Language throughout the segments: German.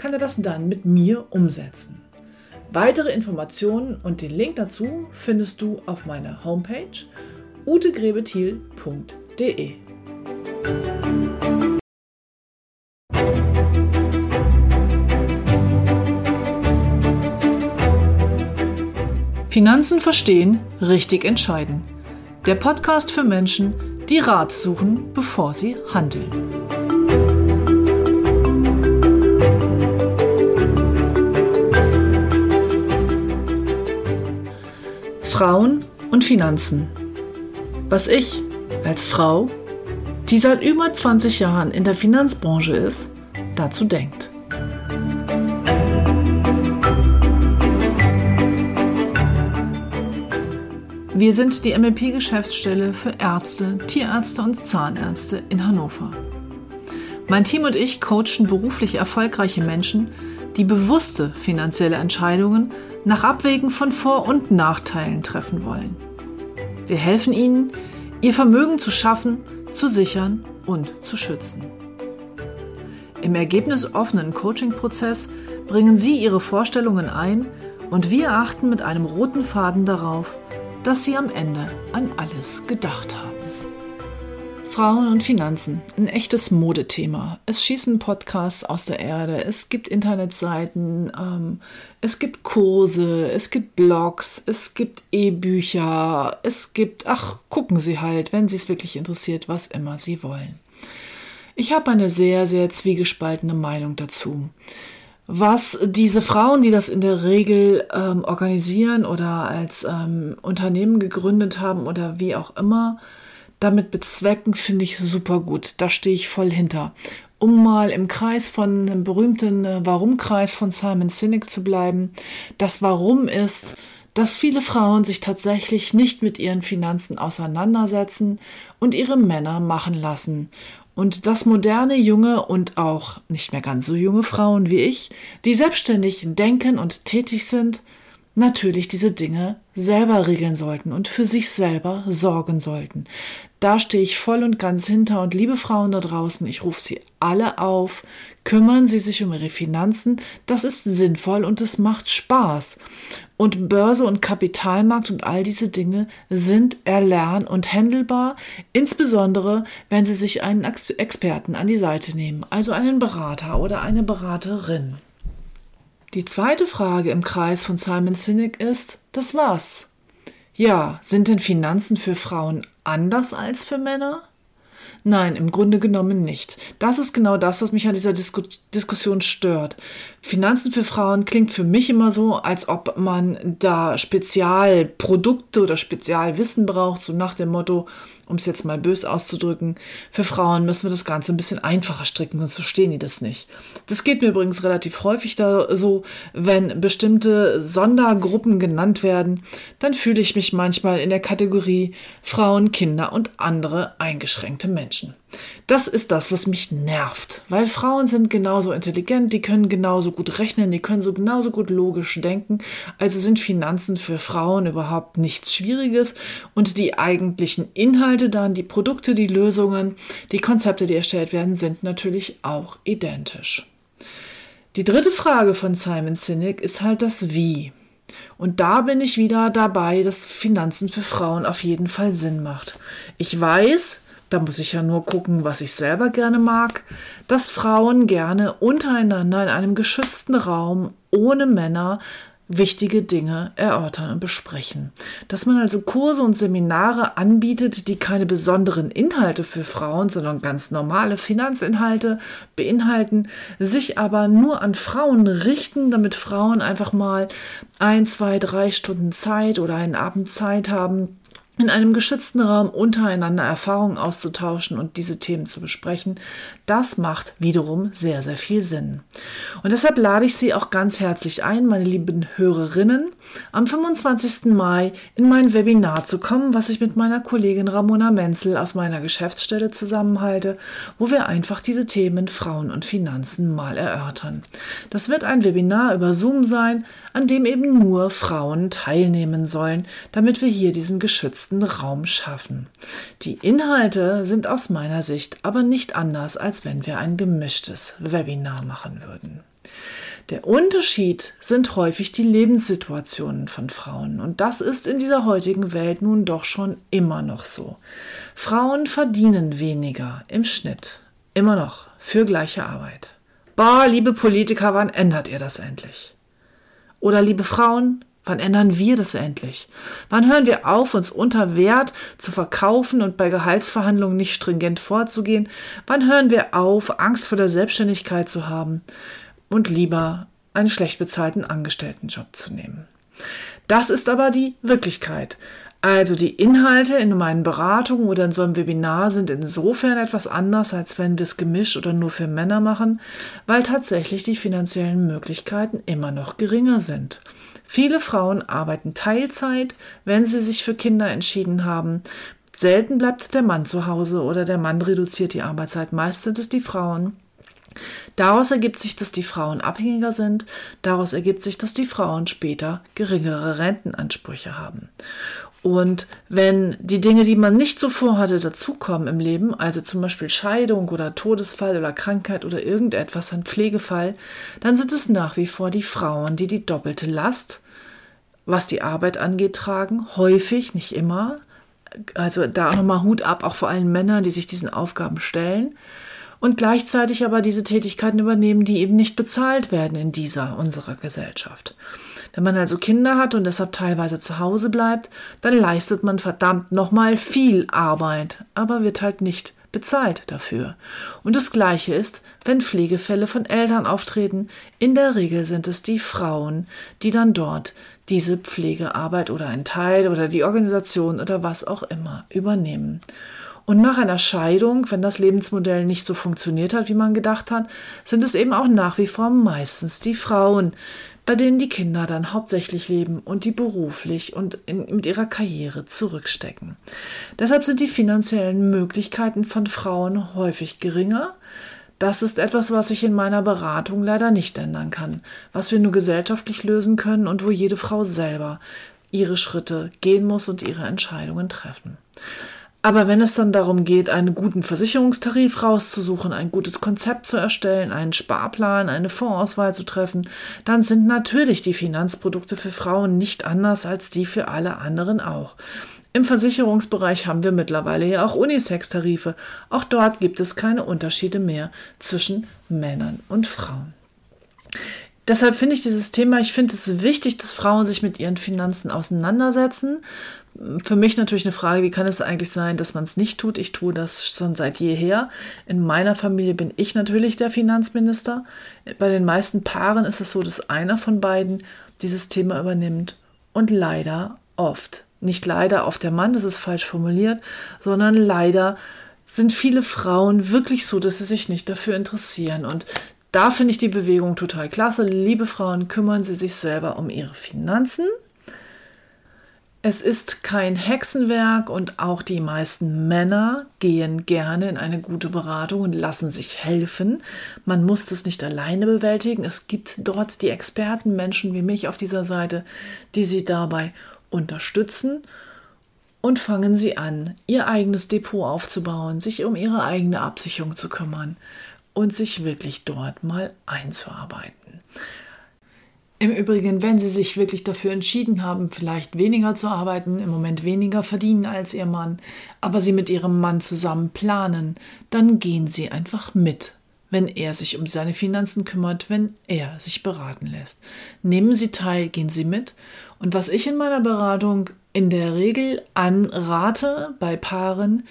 kann er das dann mit mir umsetzen. Weitere Informationen und den Link dazu findest du auf meiner Homepage utegrebethiel.de. Finanzen verstehen, richtig entscheiden. Der Podcast für Menschen, die Rat suchen, bevor sie handeln. Frauen und Finanzen. Was ich als Frau, die seit über 20 Jahren in der Finanzbranche ist, dazu denkt. Wir sind die MLP-Geschäftsstelle für Ärzte, Tierärzte und Zahnärzte in Hannover. Mein Team und ich coachen beruflich erfolgreiche Menschen, die bewusste finanzielle Entscheidungen nach Abwägen von Vor- und Nachteilen treffen wollen. Wir helfen ihnen, ihr Vermögen zu schaffen, zu sichern und zu schützen. Im ergebnisoffenen Coaching-Prozess bringen Sie Ihre Vorstellungen ein und wir achten mit einem roten Faden darauf, dass Sie am Ende an alles gedacht haben. Frauen und Finanzen, ein echtes Modethema. Es schießen Podcasts aus der Erde, es gibt Internetseiten, ähm, es gibt Kurse, es gibt Blogs, es gibt E-Bücher, es gibt, ach, gucken Sie halt, wenn Sie es wirklich interessiert, was immer Sie wollen. Ich habe eine sehr, sehr zwiegespaltene Meinung dazu. Was diese Frauen, die das in der Regel ähm, organisieren oder als ähm, Unternehmen gegründet haben oder wie auch immer, damit bezwecken, finde ich super gut. Da stehe ich voll hinter. Um mal im Kreis von dem berühmten äh, Warum-Kreis von Simon Sinek zu bleiben. Das Warum ist, dass viele Frauen sich tatsächlich nicht mit ihren Finanzen auseinandersetzen und ihre Männer machen lassen. Und dass moderne, junge und auch nicht mehr ganz so junge Frauen wie ich, die selbstständig denken und tätig sind, natürlich diese Dinge selber regeln sollten und für sich selber sorgen sollten. Da stehe ich voll und ganz hinter und liebe Frauen da draußen, ich rufe Sie alle auf, kümmern Sie sich um Ihre Finanzen, das ist sinnvoll und es macht Spaß. Und Börse und Kapitalmarkt und all diese Dinge sind erlern und handelbar, insbesondere wenn Sie sich einen Experten an die Seite nehmen, also einen Berater oder eine Beraterin. Die zweite Frage im Kreis von Simon Sinek ist, das was? Ja, sind denn Finanzen für Frauen anders als für Männer? Nein, im Grunde genommen nicht. Das ist genau das, was mich an dieser Disku Diskussion stört. Finanzen für Frauen klingt für mich immer so, als ob man da Spezialprodukte oder Spezialwissen braucht, so nach dem Motto, um es jetzt mal bös auszudrücken, für Frauen müssen wir das Ganze ein bisschen einfacher stricken, sonst verstehen die das nicht. Das geht mir übrigens relativ häufig da so, wenn bestimmte Sondergruppen genannt werden, dann fühle ich mich manchmal in der Kategorie Frauen, Kinder und andere eingeschränkte Menschen. Das ist das, was mich nervt, weil Frauen sind genauso intelligent, die können genauso gut rechnen, die können so genauso gut logisch denken, also sind Finanzen für Frauen überhaupt nichts Schwieriges und die eigentlichen Inhalte dann, die Produkte, die Lösungen, die Konzepte, die erstellt werden, sind natürlich auch identisch. Die dritte Frage von Simon Sinek ist halt das Wie. Und da bin ich wieder dabei, dass Finanzen für Frauen auf jeden Fall Sinn macht. Ich weiß, da muss ich ja nur gucken, was ich selber gerne mag, dass Frauen gerne untereinander in einem geschützten Raum ohne Männer wichtige Dinge erörtern und besprechen. Dass man also Kurse und Seminare anbietet, die keine besonderen Inhalte für Frauen, sondern ganz normale Finanzinhalte beinhalten, sich aber nur an Frauen richten, damit Frauen einfach mal ein, zwei, drei Stunden Zeit oder einen Abend Zeit haben, in einem geschützten Raum untereinander Erfahrungen auszutauschen und diese Themen zu besprechen, das macht wiederum sehr, sehr viel Sinn. Und deshalb lade ich Sie auch ganz herzlich ein, meine lieben Hörerinnen, am 25. Mai in mein Webinar zu kommen, was ich mit meiner Kollegin Ramona Menzel aus meiner Geschäftsstelle zusammenhalte, wo wir einfach diese Themen Frauen und Finanzen mal erörtern. Das wird ein Webinar über Zoom sein, an dem eben nur Frauen teilnehmen sollen, damit wir hier diesen geschützten Raum schaffen. Die Inhalte sind aus meiner Sicht aber nicht anders, als wenn wir ein gemischtes Webinar machen würden. Der Unterschied sind häufig die Lebenssituationen von Frauen. Und das ist in dieser heutigen Welt nun doch schon immer noch so. Frauen verdienen weniger im Schnitt. Immer noch für gleiche Arbeit. Bah, liebe Politiker, wann ändert ihr das endlich? Oder liebe Frauen, Wann ändern wir das endlich? Wann hören wir auf, uns unter Wert zu verkaufen und bei Gehaltsverhandlungen nicht stringent vorzugehen? Wann hören wir auf, Angst vor der Selbstständigkeit zu haben und lieber einen schlecht bezahlten Angestelltenjob zu nehmen? Das ist aber die Wirklichkeit. Also die Inhalte in meinen Beratungen oder in so einem Webinar sind insofern etwas anders, als wenn wir es gemischt oder nur für Männer machen, weil tatsächlich die finanziellen Möglichkeiten immer noch geringer sind. Viele Frauen arbeiten Teilzeit, wenn sie sich für Kinder entschieden haben. Selten bleibt der Mann zu Hause oder der Mann reduziert die Arbeitszeit. Meist sind es die Frauen. Daraus ergibt sich, dass die Frauen abhängiger sind. Daraus ergibt sich, dass die Frauen später geringere Rentenansprüche haben. Und wenn die Dinge, die man nicht so vorhatte, dazukommen im Leben, also zum Beispiel Scheidung oder Todesfall oder Krankheit oder irgendetwas, ein Pflegefall, dann sind es nach wie vor die Frauen, die die doppelte Last, was die Arbeit angeht, tragen. Häufig, nicht immer. Also da nochmal Hut ab, auch vor allen Männern, die sich diesen Aufgaben stellen und gleichzeitig aber diese Tätigkeiten übernehmen, die eben nicht bezahlt werden in dieser unserer Gesellschaft. Wenn man also Kinder hat und deshalb teilweise zu Hause bleibt, dann leistet man verdammt nochmal viel Arbeit, aber wird halt nicht bezahlt dafür. Und das Gleiche ist, wenn Pflegefälle von Eltern auftreten, in der Regel sind es die Frauen, die dann dort diese Pflegearbeit oder ein Teil oder die Organisation oder was auch immer übernehmen. Und nach einer Scheidung, wenn das Lebensmodell nicht so funktioniert hat, wie man gedacht hat, sind es eben auch nach wie vor meistens die Frauen, bei denen die Kinder dann hauptsächlich leben und die beruflich und in, mit ihrer Karriere zurückstecken. Deshalb sind die finanziellen Möglichkeiten von Frauen häufig geringer. Das ist etwas, was ich in meiner Beratung leider nicht ändern kann, was wir nur gesellschaftlich lösen können und wo jede Frau selber ihre Schritte gehen muss und ihre Entscheidungen treffen. Aber wenn es dann darum geht, einen guten Versicherungstarif rauszusuchen, ein gutes Konzept zu erstellen, einen Sparplan, eine Fondsauswahl zu treffen, dann sind natürlich die Finanzprodukte für Frauen nicht anders als die für alle anderen auch. Im Versicherungsbereich haben wir mittlerweile ja auch Unisex-Tarife. Auch dort gibt es keine Unterschiede mehr zwischen Männern und Frauen. Deshalb finde ich dieses Thema, ich finde es wichtig, dass Frauen sich mit ihren Finanzen auseinandersetzen, für mich natürlich eine Frage, wie kann es eigentlich sein, dass man es nicht tut? Ich tue das schon seit jeher. In meiner Familie bin ich natürlich der Finanzminister. Bei den meisten Paaren ist es so, dass einer von beiden dieses Thema übernimmt und leider oft. Nicht leider auf der Mann, das ist falsch formuliert, sondern leider sind viele Frauen wirklich so, dass sie sich nicht dafür interessieren. Und da finde ich die Bewegung total klasse. Liebe Frauen, kümmern Sie sich selber um Ihre Finanzen es ist kein Hexenwerk und auch die meisten Männer gehen gerne in eine gute Beratung und lassen sich helfen. Man muss das nicht alleine bewältigen. Es gibt dort die Experten, Menschen wie mich auf dieser Seite, die sie dabei unterstützen. Und fangen Sie an, Ihr eigenes Depot aufzubauen, sich um Ihre eigene Absicherung zu kümmern und sich wirklich dort mal einzuarbeiten. Im Übrigen, wenn Sie sich wirklich dafür entschieden haben, vielleicht weniger zu arbeiten, im Moment weniger verdienen als Ihr Mann, aber Sie mit Ihrem Mann zusammen planen, dann gehen Sie einfach mit, wenn er sich um seine Finanzen kümmert, wenn er sich beraten lässt. Nehmen Sie teil, gehen Sie mit. Und was ich in meiner Beratung in der Regel anrate bei Paaren,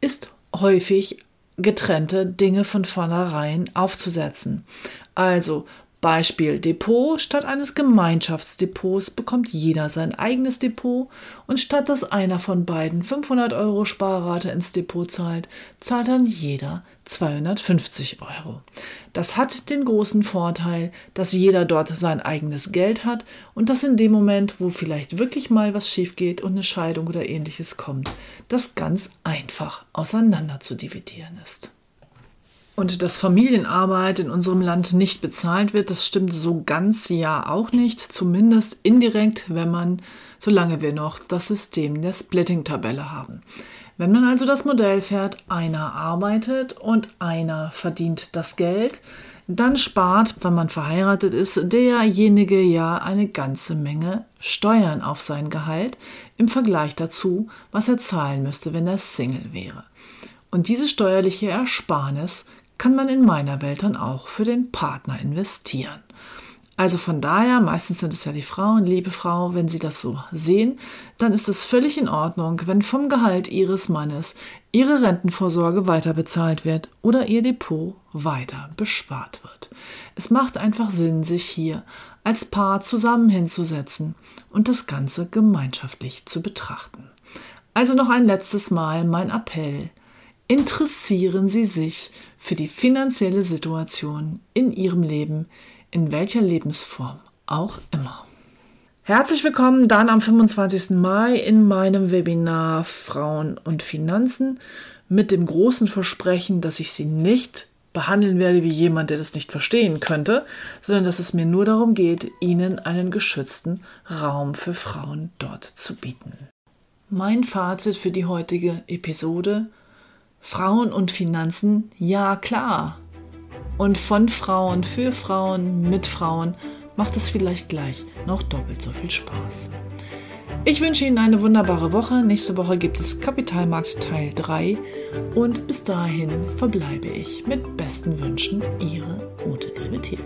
ist häufig getrennte Dinge von vornherein aufzusetzen. Also Beispiel Depot. Statt eines Gemeinschaftsdepots bekommt jeder sein eigenes Depot und statt dass einer von beiden 500 Euro Sparrate ins Depot zahlt, zahlt dann jeder 250 Euro. Das hat den großen Vorteil, dass jeder dort sein eigenes Geld hat und dass in dem Moment, wo vielleicht wirklich mal was schief geht und eine Scheidung oder ähnliches kommt, das ganz einfach auseinander zu dividieren ist. Und dass Familienarbeit in unserem Land nicht bezahlt wird, das stimmt so ganz ja auch nicht, zumindest indirekt, wenn man, solange wir noch das System der Splitting-Tabelle haben. Wenn man also das Modell fährt, einer arbeitet und einer verdient das Geld, dann spart, wenn man verheiratet ist, derjenige ja eine ganze Menge Steuern auf sein Gehalt im Vergleich dazu, was er zahlen müsste, wenn er Single wäre. Und diese steuerliche Ersparnis kann man in meiner Welt dann auch für den Partner investieren. Also von daher, meistens sind es ja die Frauen, liebe Frau, wenn sie das so sehen, dann ist es völlig in Ordnung, wenn vom Gehalt ihres Mannes ihre Rentenvorsorge weiter bezahlt wird oder ihr Depot weiter bespart wird. Es macht einfach Sinn, sich hier als Paar zusammen hinzusetzen und das Ganze gemeinschaftlich zu betrachten. Also noch ein letztes Mal mein Appell interessieren Sie sich für die finanzielle Situation in Ihrem Leben, in welcher Lebensform auch immer. Herzlich willkommen dann am 25. Mai in meinem Webinar Frauen und Finanzen mit dem großen Versprechen, dass ich Sie nicht behandeln werde wie jemand, der das nicht verstehen könnte, sondern dass es mir nur darum geht, Ihnen einen geschützten Raum für Frauen dort zu bieten. Mein Fazit für die heutige Episode Frauen und Finanzen, ja klar. Und von Frauen, für Frauen, mit Frauen macht es vielleicht gleich noch doppelt so viel Spaß. Ich wünsche Ihnen eine wunderbare Woche. Nächste Woche gibt es Kapitalmarkt Teil 3 und bis dahin verbleibe ich mit besten Wünschen, Ihre Ute Grevetier.